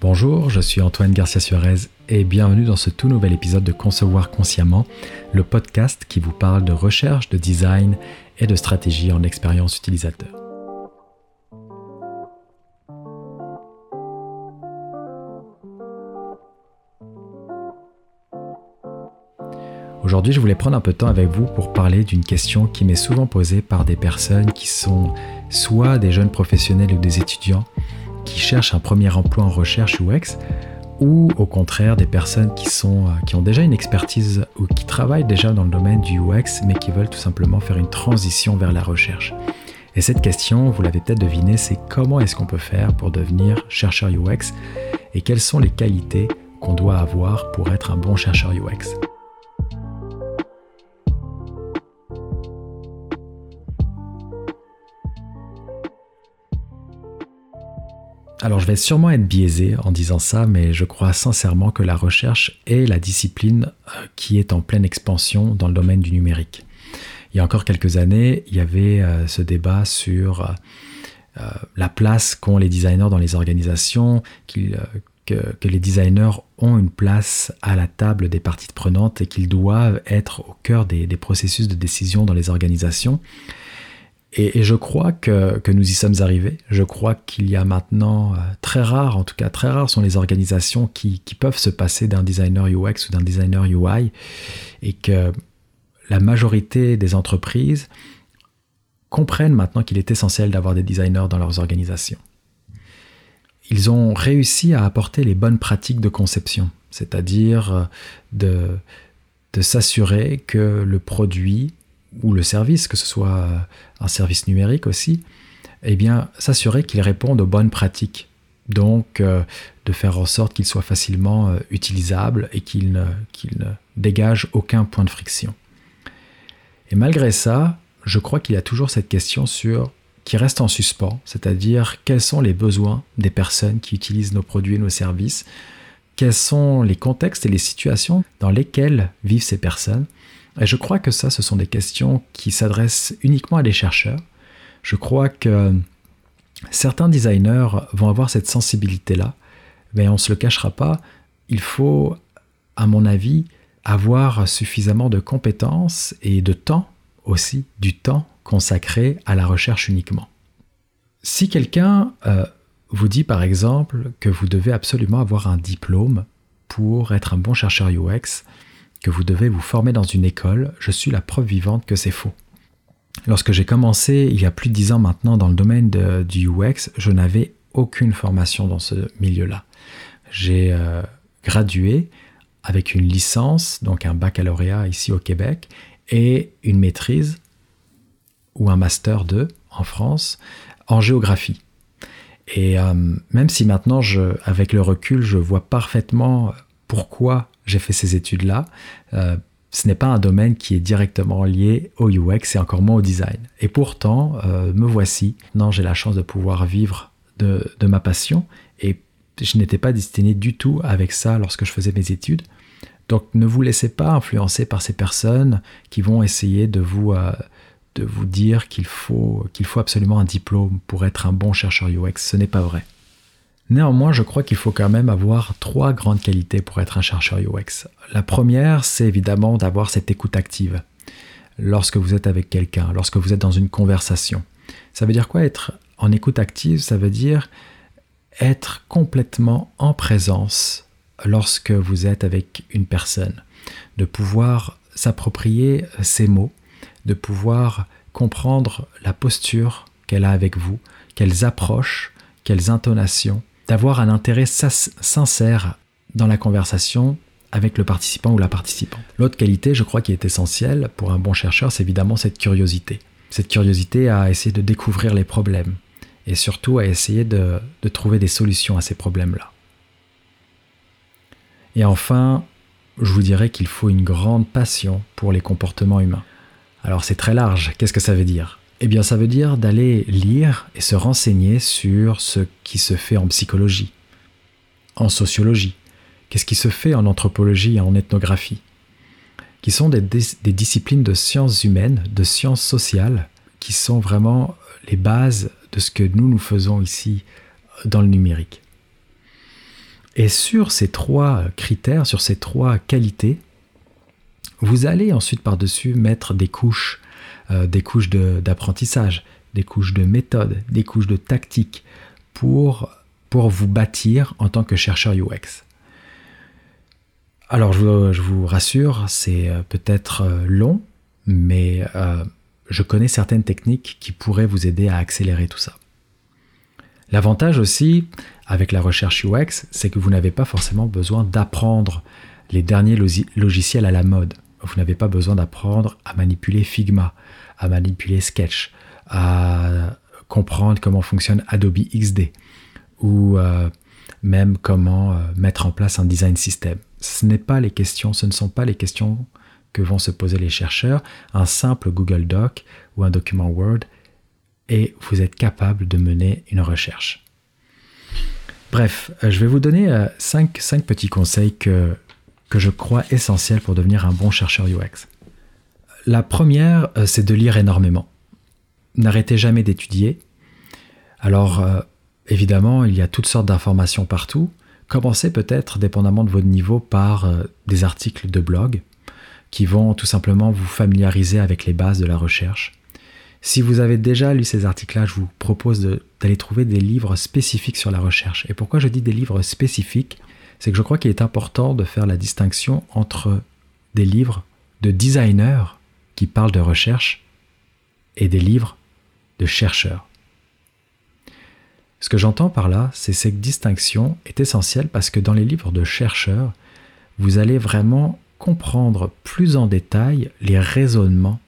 Bonjour, je suis Antoine Garcia Suarez et bienvenue dans ce tout nouvel épisode de Concevoir consciemment, le podcast qui vous parle de recherche, de design et de stratégie en expérience utilisateur. Aujourd'hui, je voulais prendre un peu de temps avec vous pour parler d'une question qui m'est souvent posée par des personnes qui sont soit des jeunes professionnels ou des étudiants qui cherchent un premier emploi en recherche UX ou au contraire des personnes qui, sont, euh, qui ont déjà une expertise ou qui travaillent déjà dans le domaine du UX mais qui veulent tout simplement faire une transition vers la recherche. Et cette question, vous l'avez peut-être deviné, c'est comment est-ce qu'on peut faire pour devenir chercheur UX et quelles sont les qualités qu'on doit avoir pour être un bon chercheur UX. Alors je vais sûrement être biaisé en disant ça, mais je crois sincèrement que la recherche est la discipline euh, qui est en pleine expansion dans le domaine du numérique. Il y a encore quelques années, il y avait euh, ce débat sur euh, la place qu'ont les designers dans les organisations, que, les designers ont une place à la table des parties prenantes et qu'ils doivent être au cœur des processus de décision dans les organisations. Et, je crois que, nous y sommes arrivés. Je crois qu'il y a maintenant, euh, très rares, en tout cas très rares sont les organisations qui, peuvent se passer d'un designer UX ou d'un designer UI, et que la majorité des entreprises comprennent maintenant qu'il est essentiel d'avoir des designers dans leurs organisations. Ils ont réussi à apporter les bonnes pratiques de conception, c'est-à-dire euh, de, de s'assurer que le produit ou le service, que ce soit un service numérique aussi, eh s'assurer qu'il réponde aux bonnes pratiques. Donc, euh, de faire en sorte qu'il soit facilement euh, utilisable et qu'il ne, ne, dégage aucun point de friction. Et malgré ça, je crois qu'il y a toujours cette question sur qui reste en suspens, c'est-à-dire quels sont les besoins des personnes qui utilisent nos produits et nos services, quels sont les contextes et les situations dans lesquels vivent ces personnes, et je crois que ça, ce sont des questions qui s'adressent uniquement à des chercheurs. Je crois que certains designers vont avoir cette sensibilité-là, mais on ne se le cachera pas, il faut, à mon avis, avoir suffisamment de compétences et de temps aussi, du temps consacré à la recherche uniquement. Si quelqu'un euh, vous dit par exemple que vous devez absolument avoir un diplôme pour être un bon chercheur UX, que vous devez vous former dans une école, je suis la preuve vivante que c'est faux. Lorsque j'ai commencé il y a plus de dix ans maintenant dans le domaine du UX, je n'avais aucune formation dans ce milieu-là. J'ai euh, gradué avec une licence, donc un baccalauréat ici au Québec, et une maîtrise ou un master 2 en France en géographie. Et euh, même si maintenant, avec le recul, je vois parfaitement pourquoi j'ai fait ces études-là, euh, ce n'est pas un domaine qui est directement lié au UX et encore moins au design. Et pourtant, euh, me voici. Non, j'ai la chance de pouvoir vivre de, ma passion et je n'étais pas destiné du tout avec ça lorsque je faisais mes études. Donc ne vous laissez pas influencer par ces personnes qui vont essayer de vous, euh, de vous dire qu'il faut, qu'il faut absolument un diplôme pour être un bon chercheur UX. Ce n'est pas vrai. Néanmoins, je crois qu'il faut quand même avoir trois grandes qualités pour être un chercheur UX. La première, c'est évidemment d'avoir cette écoute active. Lorsque vous êtes avec quelqu'un, lorsque vous êtes dans une conversation. Ça veut dire quoi être en écoute active? Ça veut dire être complètement en présence lorsque vous êtes avec une personne. De pouvoir s'approprier ses mots, de pouvoir comprendre la posture qu'elle a avec vous, quelles approches, quelles intonations, d'avoir un intérêt sincère dans la conversation avec le participant ou la participante. L'autre qualité, je crois, qui est essentielle pour un bon chercheur, c'est évidemment cette curiosité. Cette curiosité à essayer de découvrir les problèmes et surtout à essayer de, trouver des solutions à ces problèmes-là. Et enfin, je vous dirais qu'il faut une grande passion pour les comportements humains. Alors c'est très large, qu'est-ce que ça veut dire? Eh bien, ça veut dire d'aller lire et se renseigner sur ce qui se fait en psychologie, en sociologie, qu'est-ce qui se fait en anthropologie et en ethnographie, qui sont des, des, disciplines de sciences humaines, de sciences sociales, qui sont vraiment les bases de ce que nous nous faisons ici dans le numérique. Et sur ces trois critères, sur ces trois qualités, vous allez ensuite par-dessus mettre des couches, euh, des couches d'apprentissage, des couches de méthode, des couches de tactique pour, vous bâtir en tant que chercheur UX. Alors je vous, rassure, c'est euh, peut-être euh, long, mais je connais certaines techniques qui pourraient vous aider à accélérer tout ça. L'avantage aussi avec la recherche UX, c'est que vous n'avez pas forcément besoin d'apprendre les derniers logiciels à la mode. Vous n'avez pas besoin d'apprendre à manipuler Figma, à manipuler Sketch, à comprendre comment fonctionne Adobe XD ou euh, même comment euh, mettre en place un design system. Ce n'est pas les questions, ce ne sont pas les questions que vont se poser les chercheurs. Un simple Google Doc ou un document Word et vous êtes capable de mener une recherche. Bref, euh, je vais vous donner 5, 5 petits conseils que je crois essentiel pour devenir un bon chercheur UX. La première, euh, c'est de lire énormément. N'arrêtez jamais d'étudier. Alors, euh, évidemment, il y a toutes sortes d'informations partout. Commencez peut-être, dépendamment de votre niveau, par euh, des articles de blog qui vont tout simplement vous familiariser avec les bases de la recherche. Si vous avez déjà lu ces articles-là, je vous propose d'aller trouver des livres spécifiques sur la recherche. Et pourquoi je dis des livres spécifiques? C'est que je crois qu'il est important de faire la distinction entre des livres de designers qui parlent de recherche et des livres de chercheurs. Ce que j'entends par là, c'est cette distinction est essentielle parce que dans les livres de chercheurs, vous allez vraiment comprendre plus en détail les raisonnements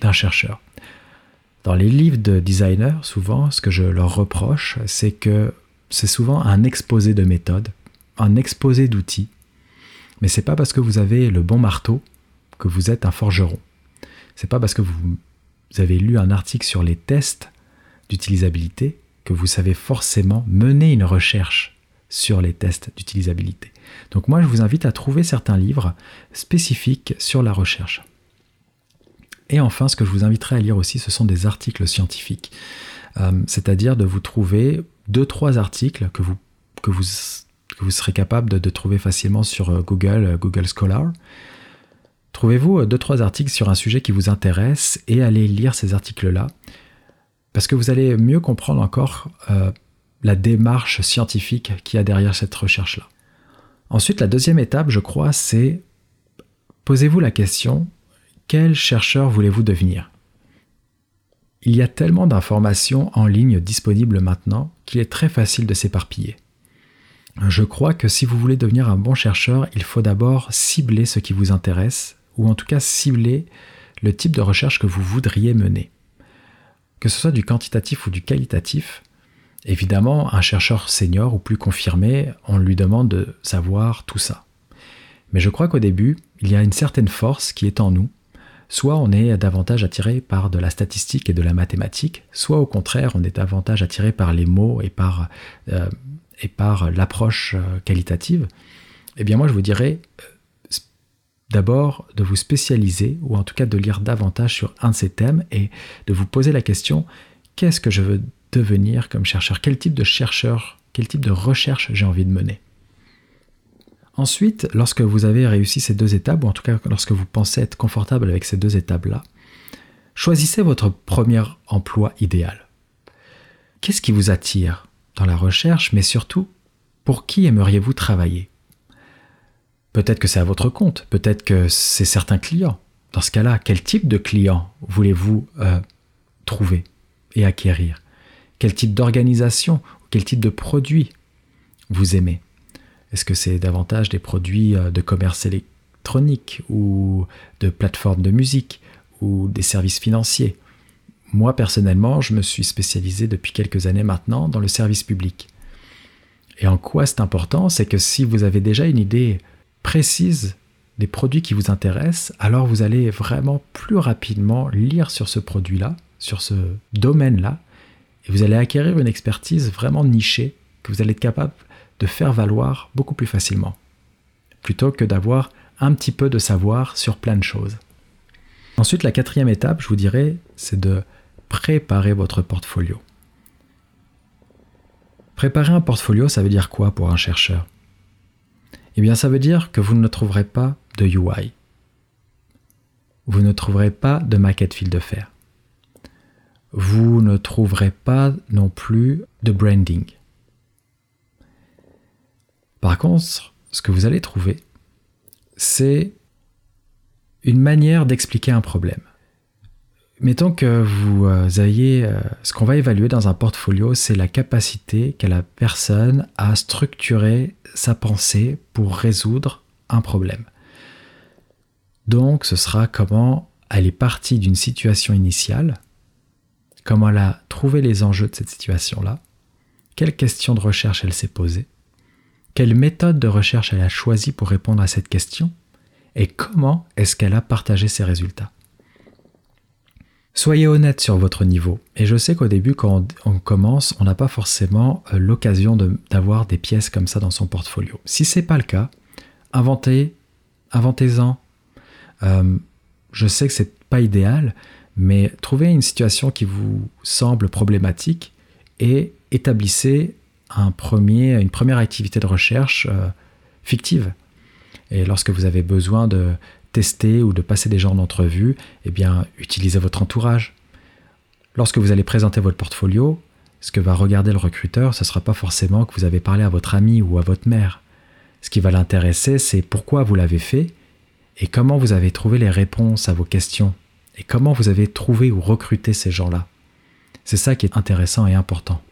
d'un chercheur. Dans les livres de designers, souvent, ce que je leur reproche, c'est que c'est souvent un exposé de méthode un exposé d'outils, mais c'est pas parce que vous avez le bon marteau que vous êtes un forgeron. C'est pas parce que vous avez lu un article sur les tests d'utilisabilité que vous savez forcément mener une recherche sur les tests d'utilisabilité. Donc moi, je vous invite à trouver certains livres spécifiques sur la recherche. Et enfin, ce que je vous inviterai à lire aussi, ce sont des articles scientifiques. Euh, c'est-à-dire de vous trouver deux, trois articles que vous, que vous vous serez capable de, trouver facilement sur euh, Google, euh, Google Scholar. Trouvez-vous euh, deux, trois articles sur un sujet qui vous intéresse et allez lire ces articles-là, parce que vous allez mieux comprendre encore la démarche scientifique qu'il y a derrière cette recherche-là. Ensuite, la deuxième étape, je crois, c'est posez-vous la question, quel chercheur voulez-vous devenir? Il y a tellement d'informations en ligne disponibles maintenant qu'il est très facile de s'éparpiller. Je crois que si vous voulez devenir un bon chercheur, il faut d'abord cibler ce qui vous intéresse, ou en tout cas cibler le type de recherche que vous voudriez mener. Que ce soit du quantitatif ou du qualitatif, évidemment, un chercheur senior ou plus confirmé, on lui demande de savoir tout ça. Mais je crois qu'au début, il y a une certaine force qui est en nous. Soit on est davantage attiré par de la statistique et de la mathématique, soit au contraire on est davantage attiré par les mots et par euh, l'approche euh, qualitative, eh bien moi je vous dirais d'abord de vous spécialiser ou en tout cas de lire davantage sur un de ces thèmes et de vous poser la question qu'est-ce que je veux devenir comme chercheur? Quel type de chercheur, quel type de recherche j'ai envie de mener? Ensuite, lorsque vous avez réussi ces deux étapes, ou en tout cas lorsque vous pensez être confortable avec ces deux étapes-là, choisissez votre premier emploi idéal. Qu'est-ce qui vous attire dans la recherche, mais surtout, pour qui aimeriez-vous travailler? Peut-être que c'est à votre compte, peut-être que c'est certains clients. Dans ce cas-là, quel type de client voulez-vous euh, trouver et acquérir? Quel type d'organisation quel type de produit vous aimez? Est-ce que c'est davantage des produits euh, de commerce électronique ou de plateformes de musique ou des services financiers? Moi, personnellement, je me suis spécialisé depuis quelques années maintenant dans le service public. Et en quoi c'est important? C'est que si vous avez déjà une idée précise des produits qui vous intéressent, alors vous allez vraiment plus rapidement lire sur ce produit-là, sur ce domaine-là, et vous allez acquérir une expertise vraiment nichée que vous allez être capable de faire valoir beaucoup plus facilement, plutôt que d'avoir un petit peu de savoir sur plein de choses. Ensuite, la quatrième étape, je vous dirais, c'est de préparez votre portfolio. Préparer un portfolio, ça veut dire quoi pour un chercheur? Eh bien, ça veut dire que vous ne trouverez pas de UI. Vous ne trouverez pas de maquette fil de fer. Vous ne trouverez pas non plus de branding. Par contre, ce que vous allez trouver, c'est une manière d'expliquer un problème. Mettons que vous euh, ayez, euh, ce qu'on va évaluer dans un portfolio, c'est la capacité qu'a la personne à structurer sa pensée pour résoudre un problème. Donc ce sera comment elle est partie d'une situation initiale, comment elle a trouvé les enjeux de cette situation-là, quelles questions de recherche elle s'est posée, quelle méthode de recherche elle a choisi pour répondre à cette question, et comment est-ce qu'elle a partagé ses résultats. Soyez honnête sur votre niveau. Et je sais qu'au début, quand on, commence, on n'a pas forcément euh, l'occasion d'avoir des pièces comme ça dans son portfolio. Si ce n'est pas le cas, inventez, inventez-en. Euh, je sais que c'est pas idéal, mais trouvez une situation qui vous semble problématique et établissez un premier, une première activité de recherche euh, fictive. Et lorsque vous avez besoin de tester ou de passer des gens d'entrevue, eh bien, utilisez votre entourage. Lorsque vous allez présenter votre portfolio, ce que va regarder le recruteur, ce ne sera pas forcément que vous avez parlé à votre ami ou à votre mère. Ce qui va l'intéresser, c'est pourquoi vous l'avez fait et comment vous avez trouvé les réponses à vos questions et comment vous avez trouvé ou recruté ces gens-là. C'est ça qui est intéressant et important.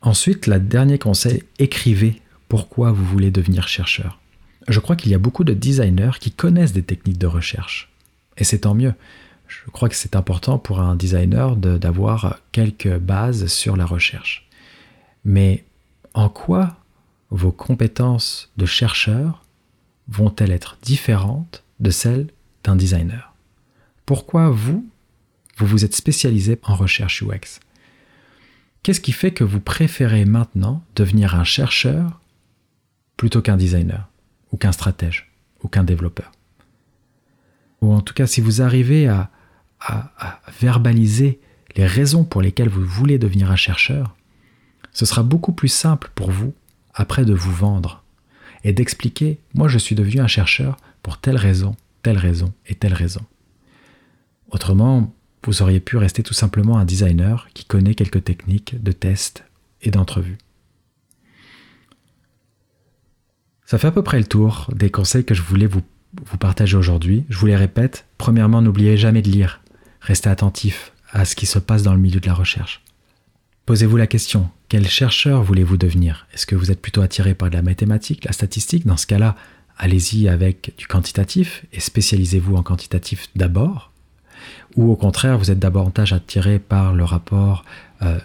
Ensuite, le dernier conseil, écrivez pourquoi vous voulez devenir chercheur je crois qu'il y a beaucoup de designers qui connaissent des techniques de recherche. Et c'est tant mieux. Je crois que c'est important pour un designer d'avoir quelques bases sur la recherche. Mais en quoi vos compétences de chercheur vont-elles être différentes de celles d'un designer? Pourquoi vous, vous vous êtes spécialisé en recherche UX Qu'est-ce qui fait que vous préférez maintenant devenir un chercheur plutôt qu'un designer? Ou qu'un stratège, ou qu'un développeur. Ou en tout cas, si vous arrivez à, verbaliser les raisons pour lesquelles vous voulez devenir un chercheur, ce sera beaucoup plus simple pour vous après de vous vendre et d'expliquer, moi je suis devenu un chercheur pour telle raison, telle raison et telle raison. Autrement, vous auriez pu rester tout simplement un designer qui connaît quelques techniques de test et d'entrevue. Ça fait à peu près le tour des conseils que je voulais vous, partager aujourd'hui. Je vous les répète. Premièrement, n'oubliez jamais de lire. Restez attentif à ce qui se passe dans le milieu de la recherche. Posez-vous la question, quel chercheur voulez-vous devenir? Est-ce que vous êtes plutôt attiré par de la mathématique, la statistique? Dans ce cas-là, allez-y avec du quantitatif et spécialisez-vous en quantitatif d'abord. Ou au contraire, vous êtes davantage attiré par le rapport euh,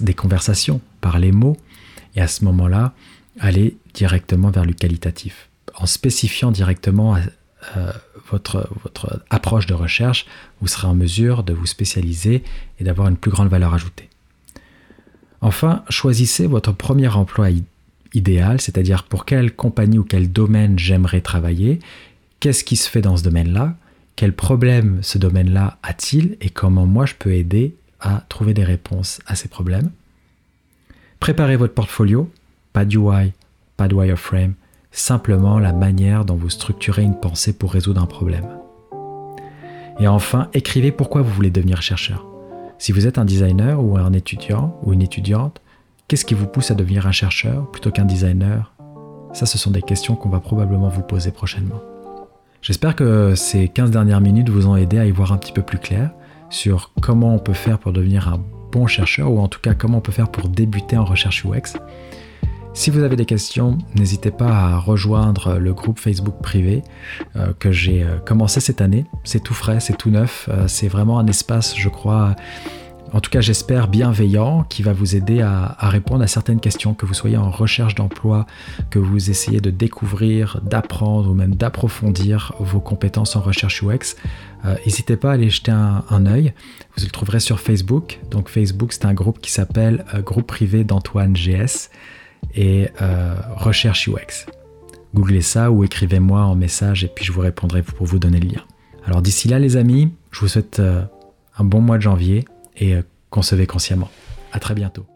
des conversations, par les mots. Et à ce moment-là, aller directement vers le qualitatif. En spécifiant directement euh, votre, votre approche de recherche, vous serez en mesure de vous spécialiser et d'avoir une plus grande valeur ajoutée. Enfin, choisissez votre premier emploi idéal, c'est-à-dire pour quelle compagnie ou quel domaine j'aimerais travailler, qu'est-ce qui se fait dans ce domaine-là, quels problèmes ce domaine-là a-t-il? Et comment moi je peux aider à trouver des réponses à ces problèmes? Préparez votre portfolio, pas d'UI, pas de wireframe, simplement la manière dont vous structurez une pensée pour résoudre un problème. Et enfin, écrivez pourquoi vous voulez devenir chercheur. Si vous êtes un designer ou un étudiant ou une étudiante, qu'est-ce qui vous pousse à devenir un chercheur plutôt qu'un designer? Ça, ce sont des questions qu'on va probablement vous poser prochainement. J'espère que ces 15 dernières minutes vous ont aidé à y voir un petit peu plus clair sur comment on peut faire pour devenir un bon chercheur ou en tout cas comment on peut faire pour débuter en recherche UX. Si vous avez des questions, n'hésitez pas à rejoindre le groupe Facebook privé euh, que j'ai euh, commencé cette année. C'est tout frais, c'est tout neuf, euh, c'est vraiment un espace, je crois, en tout cas j'espère bienveillant, qui va vous aider à, répondre à certaines questions, que vous soyez en recherche d'emploi, que vous essayez de découvrir, d'apprendre ou même d'approfondir vos compétences en recherche UX. N'hésitez pas à aller jeter un, un, œil. Vous le trouverez sur Facebook. Donc Facebook, c'est un groupe qui s'appelle Groupe privé d'Antoine GS et euh, recherche UX. Googlez ça ou écrivez-moi en message et puis je vous répondrai pour vous donner le lien. Alors d'ici là les amis, je vous souhaite euh, un bon mois de janvier et euh, concevez consciemment. À très bientôt.